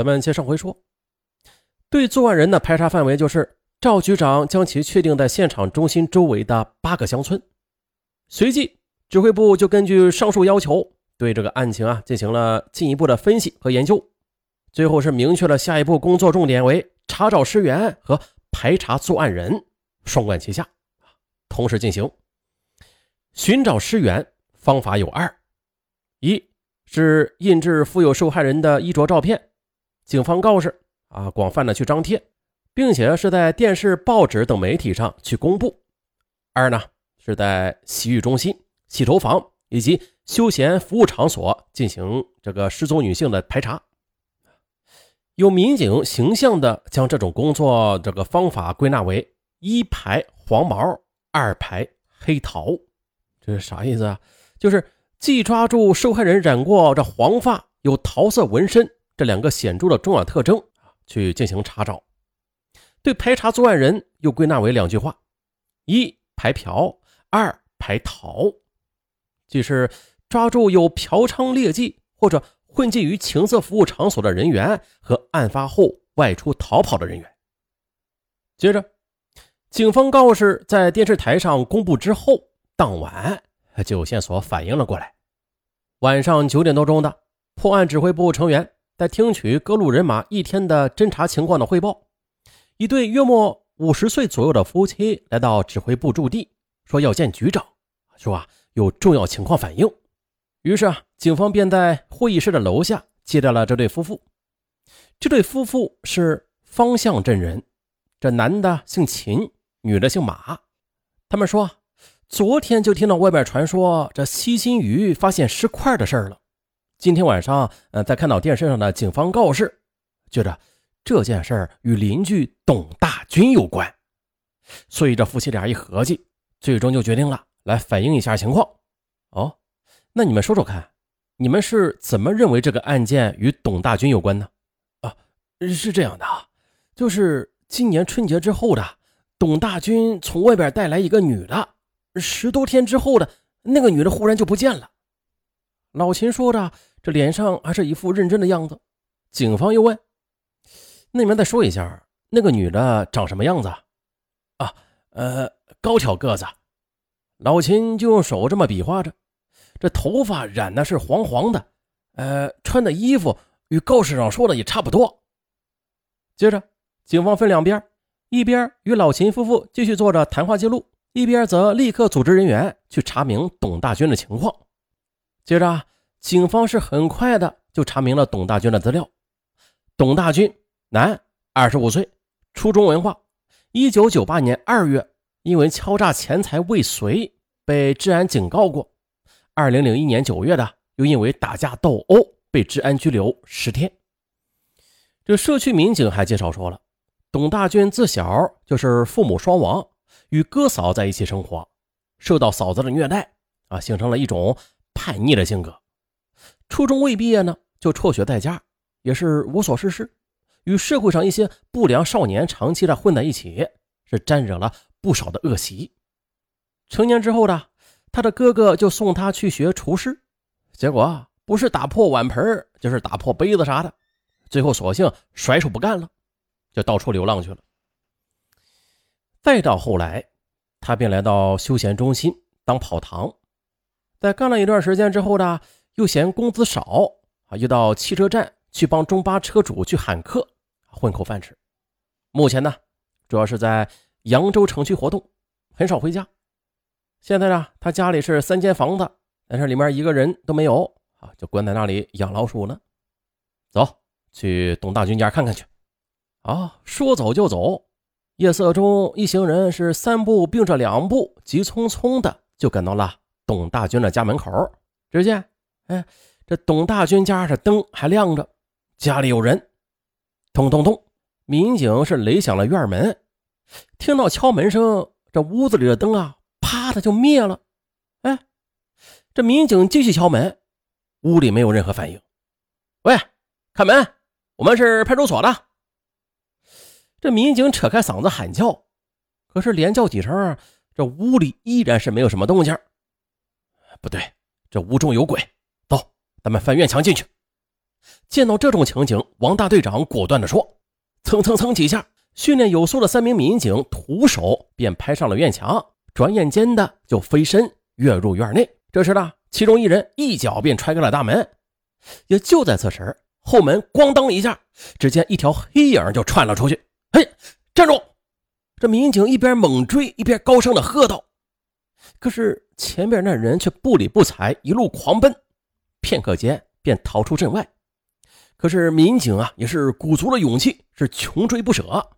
咱们接上回说，对作案人的排查范围就是赵局长将其确定在现场中心周围的八个乡村。随即，指挥部就根据上述要求，对这个案情啊进行了进一步的分析和研究。最后是明确了下一步工作重点为查找尸源和排查作案人，双管齐下，同时进行。寻找尸源方法有二：一是印制附有受害人的衣着照片。警方告示啊，广泛的去张贴，并且是在电视、报纸等媒体上去公布。二呢，是在洗浴中心、洗头房以及休闲服务场所进行这个失踪女性的排查。有民警形象的将这种工作这个方法归纳为一排黄毛，二排黑桃。这是啥意思啊？就是既抓住受害人染过这黄发，有桃色纹身。这两个显著的重要特征去进行查找，对排查作案人又归纳为两句话：一排嫖，二排逃。即是抓住有嫖娼劣迹或者混迹于情色服务场所的人员和案发后外出逃跑的人员。接着，警方告示在电视台上公布之后，当晚就有线索反映了过来。晚上九点多钟的破案指挥部成员。在听取各路人马一天的侦查情况的汇报，一对约莫五十岁左右的夫妻来到指挥部驻地，说要见局长，说啊有重要情况反映。于是啊，警方便在会议室的楼下接待了这对夫妇。这对夫妇是方向镇人，这男的姓秦，女的姓马。他们说，昨天就听到外边传说这西新余发现尸块的事儿了。今天晚上，呃，在看到电视上的警方告示，觉得这件事儿与邻居董大军有关，所以这夫妻俩一合计，最终就决定了来反映一下情况。哦，那你们说说看，你们是怎么认为这个案件与董大军有关呢？啊，是这样的啊，就是今年春节之后的，董大军从外边带来一个女的，十多天之后的那个女的忽然就不见了。老秦说着。这脸上还是一副认真的样子。警方又问：“那你们再说一下，那个女的长什么样子？”啊，呃，高挑个子。老秦就用手这么比划着，这头发染的是黄黄的，呃，穿的衣服与告示上说的也差不多。接着，警方分两边，一边与老秦夫妇继续做着谈话记录，一边则立刻组织人员去查明董大军的情况。接着。警方是很快的就查明了董大军的资料。董大军，男，二十五岁，初中文化。一九九八年二月，因为敲诈钱财未遂被治安警告过。二零零一年九月的，又因为打架斗殴被治安拘留十天。这社区民警还介绍说了，董大军自小就是父母双亡，与哥嫂在一起生活，受到嫂子的虐待啊，形成了一种叛逆的性格。初中未毕业呢，就辍学在家，也是无所事事，与社会上一些不良少年长期的混在一起，是沾惹了不少的恶习。成年之后的他的哥哥就送他去学厨师，结果不是打破碗盆，就是打破杯子啥的，最后索性甩手不干了，就到处流浪去了。再到后来，他便来到休闲中心当跑堂，在干了一段时间之后呢。又嫌工资少啊，又到汽车站去帮中巴车主去喊客，混口饭吃。目前呢，主要是在扬州城区活动，很少回家。现在呢，他家里是三间房子，但是里面一个人都没有啊，就关在那里养老鼠呢。走去董大军家看看去。啊，说走就走。夜色中，一行人是三步并着两步，急匆匆的就赶到了董大军的家门口。只见。哎，这董大军家这灯还亮着，家里有人。咚咚咚，民警是擂响了院门，听到敲门声，这屋子里的灯啊，啪的就灭了。哎，这民警继续敲门，屋里没有任何反应。喂，开门，我们是派出所的。这民警扯开嗓子喊叫，可是连叫几声，这屋里依然是没有什么动静。不对，这屋中有鬼。走咱们翻院墙进去。见到这种情景，王大队长果断地说：“蹭蹭蹭几下，训练有素的三名民警徒手便拍上了院墙，转眼间的就飞身跃入院内。这时呢，其中一人一脚便踹开了大门。也就在此时，后门咣当一下，只见一条黑影就窜了出去。嘿，站住！这民警一边猛追，一边高声的喝道。可是前边那人却不理不睬，一路狂奔，片刻间便逃出镇外。可是民警啊，也是鼓足了勇气，是穷追不舍。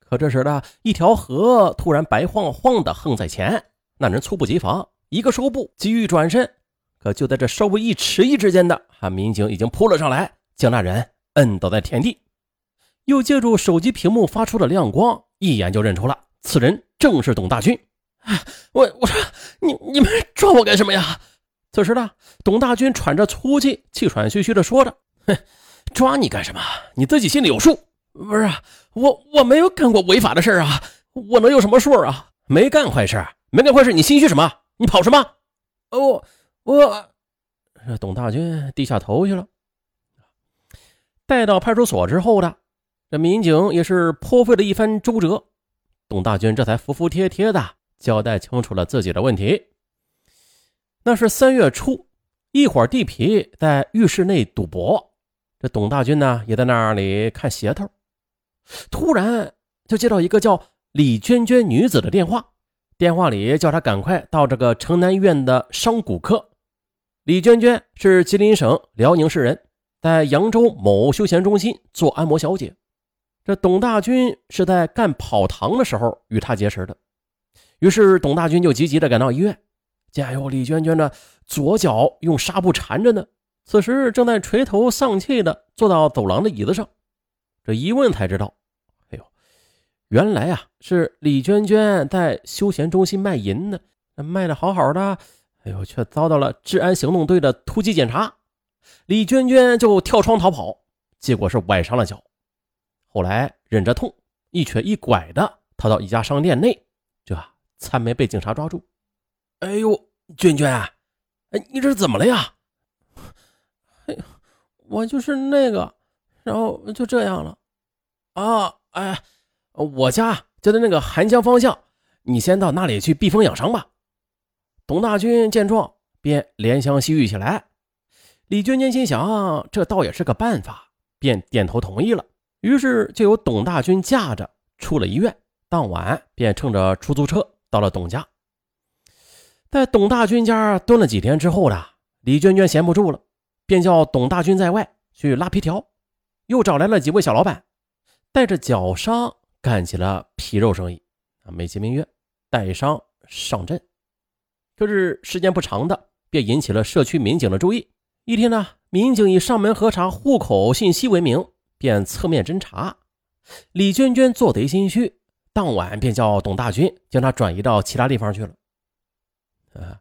可这时呢，一条河突然白晃晃的横在前，那人猝不及防，一个收步，急于转身。可就在这稍微一迟疑之间的，哈，民警已经扑了上来，将那人摁倒在田地，又借助手机屏幕发出的亮光，一眼就认出了此人正是董大军。我我说你你们抓我干什么呀？此时呢，董大军喘着粗气，气喘吁吁的说着：“哼。”抓你干什么？你自己心里有数。不是我，我没有干过违法的事啊，我能有什么数啊？没干坏事，没干坏事，你心虚什么？你跑什么？我我，董大军低下头去了。带到派出所之后的这民警也是颇费了一番周折，董大军这才服服帖帖的交代清楚了自己的问题。那是三月初，一伙地痞在浴室内赌博。这董大军呢，也在那里看鞋头，突然就接到一个叫李娟娟女子的电话，电话里叫他赶快到这个城南医院的伤骨科。李娟娟是吉林省辽宁市人，在扬州某休闲中心做按摩小姐。这董大军是在干跑堂的时候与她结识的，于是董大军就急急的赶到医院，见有李娟娟的左脚用纱布缠着呢。此时正在垂头丧气的坐到走廊的椅子上，这一问才知道，哎呦，原来啊是李娟娟在休闲中心卖淫呢，卖的好好的，哎呦，却遭到了治安行动队的突击检查，李娟娟就跳窗逃跑，结果是崴伤了脚，后来忍着痛一瘸一拐的逃到一家商店内，才没被警察抓住。哎呦，娟娟，哎，你这是怎么了呀？我就是那个，然后就这样了，啊，哎，我家就在那个韩江方向，你先到那里去避风养伤吧。董大军见状，便怜香惜玉起来。李娟娟心想，这倒也是个办法，便点头同意了。于是就由董大军驾着出了医院，当晚便乘着出租车到了董家。在董大军家蹲了几天之后呢，李娟娟闲不住了。便叫董大军在外去拉皮条，又找来了几位小老板，带着脚伤干起了皮肉生意。啊，美其名曰带伤上阵。可是时间不长的，便引起了社区民警的注意。一天呢，民警以上门核查户口信息为名，便侧面侦查。李娟娟做贼心虚，当晚便叫董大军将他转移到其他地方去了。啊，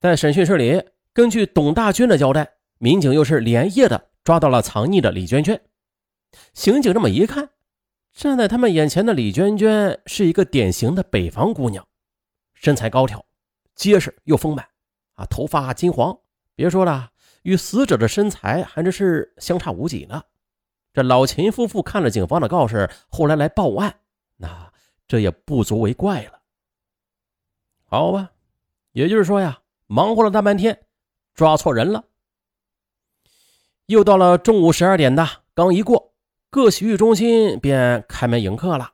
在审讯室里，根据董大军的交代。民警又是连夜的抓到了藏匿的李娟娟。刑警这么一看，站在他们眼前的李娟娟是一个典型的北方姑娘，身材高挑、结实又丰满，啊，头发金黄。别说了，与死者的身材还真是相差无几呢。这老秦夫妇看了警方的告示，后来来报案，那这也不足为怪了。好吧，也就是说呀，忙活了大半天，抓错人了。又到了中午十二点的，刚一过，各洗浴中心便开门迎客了。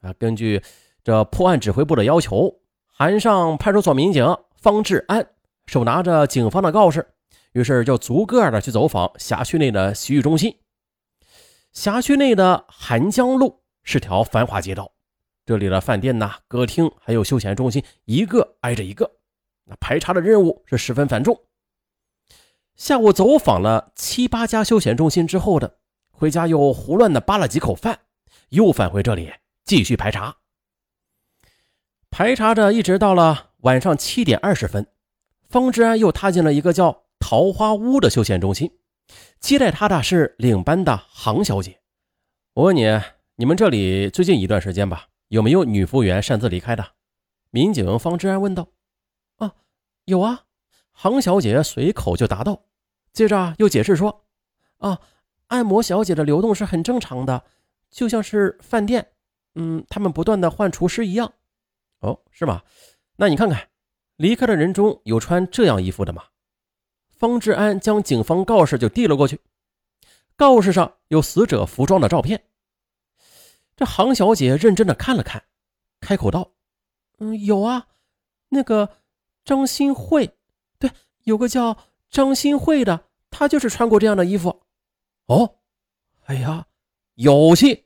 啊，根据这破案指挥部的要求，韩上派出所民警方志安手拿着警方的告示，于是就逐个的去走访辖区内的洗浴中心。辖区内的韩江路是条繁华街道，这里的饭店呐、歌厅还有休闲中心一个挨着一个，那排查的任务是十分繁重。下午走访了七八家休闲中心之后的，回家又胡乱的扒了几口饭，又返回这里继续排查。排查着，一直到了晚上七点二十分，方志安又踏进了一个叫“桃花屋”的休闲中心，接待他的是领班的杭小姐。我问你，你们这里最近一段时间吧，有没有女服务员擅自离开的？民警方志安问道。啊，有啊，杭小姐随口就答道。接着又解释说：“啊，按摩小姐的流动是很正常的，就像是饭店，嗯，他们不断的换厨师一样。哦，是吗？那你看看，离开的人中有穿这样衣服的吗？方志安将警方告示就递了过去，告示上有死者服装的照片。这杭小姐认真的看了看，开口道：“嗯，有啊，那个张新慧，对，有个叫张新慧的，她就是穿过这样的衣服。”哦，哎呀，有戏！